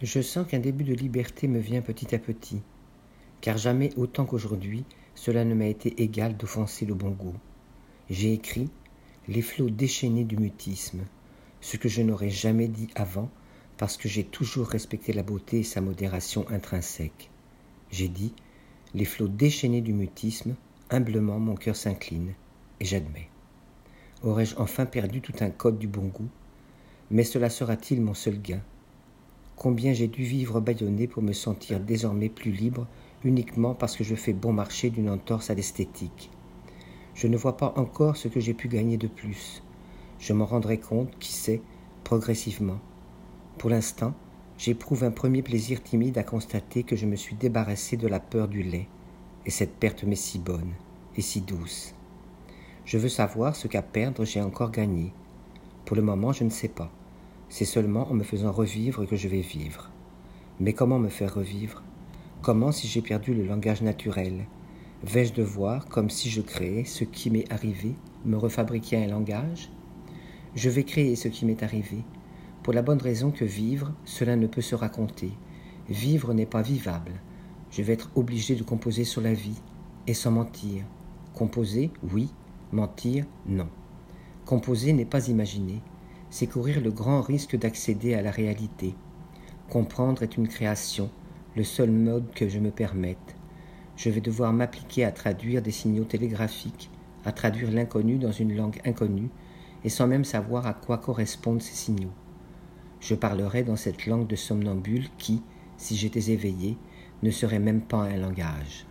Je sens qu'un début de liberté me vient petit à petit, car jamais autant qu'aujourd'hui cela ne m'a été égal d'offenser le bon goût. J'ai écrit Les flots déchaînés du mutisme, ce que je n'aurais jamais dit avant parce que j'ai toujours respecté la beauté et sa modération intrinsèque. J'ai dit Les flots déchaînés du mutisme, humblement mon cœur s'incline, et j'admets. Aurais-je enfin perdu tout un code du bon goût? Mais cela sera-t-il mon seul gain? Combien j'ai dû vivre bâillonné pour me sentir désormais plus libre uniquement parce que je fais bon marché d'une entorse à l'esthétique. Je ne vois pas encore ce que j'ai pu gagner de plus. Je m'en rendrai compte, qui sait, progressivement. Pour l'instant, j'éprouve un premier plaisir timide à constater que je me suis débarrassé de la peur du lait, et cette perte m'est si bonne et si douce. Je veux savoir ce qu'à perdre j'ai encore gagné. Pour le moment, je ne sais pas. C'est seulement en me faisant revivre que je vais vivre. Mais comment me faire revivre? Comment, si j'ai perdu le langage naturel, vais-je devoir, comme si je créais ce qui m'est arrivé, me refabriquer un langage? Je vais créer ce qui m'est arrivé, pour la bonne raison que vivre, cela ne peut se raconter. Vivre n'est pas vivable. Je vais être obligé de composer sur la vie, et sans mentir. Composer, oui, mentir, non. Composer n'est pas imaginer, c'est courir le grand risque d'accéder à la réalité. Comprendre est une création, le seul mode que je me permette. Je vais devoir m'appliquer à traduire des signaux télégraphiques, à traduire l'inconnu dans une langue inconnue, et sans même savoir à quoi correspondent ces signaux. Je parlerai dans cette langue de somnambule qui, si j'étais éveillé, ne serait même pas un langage.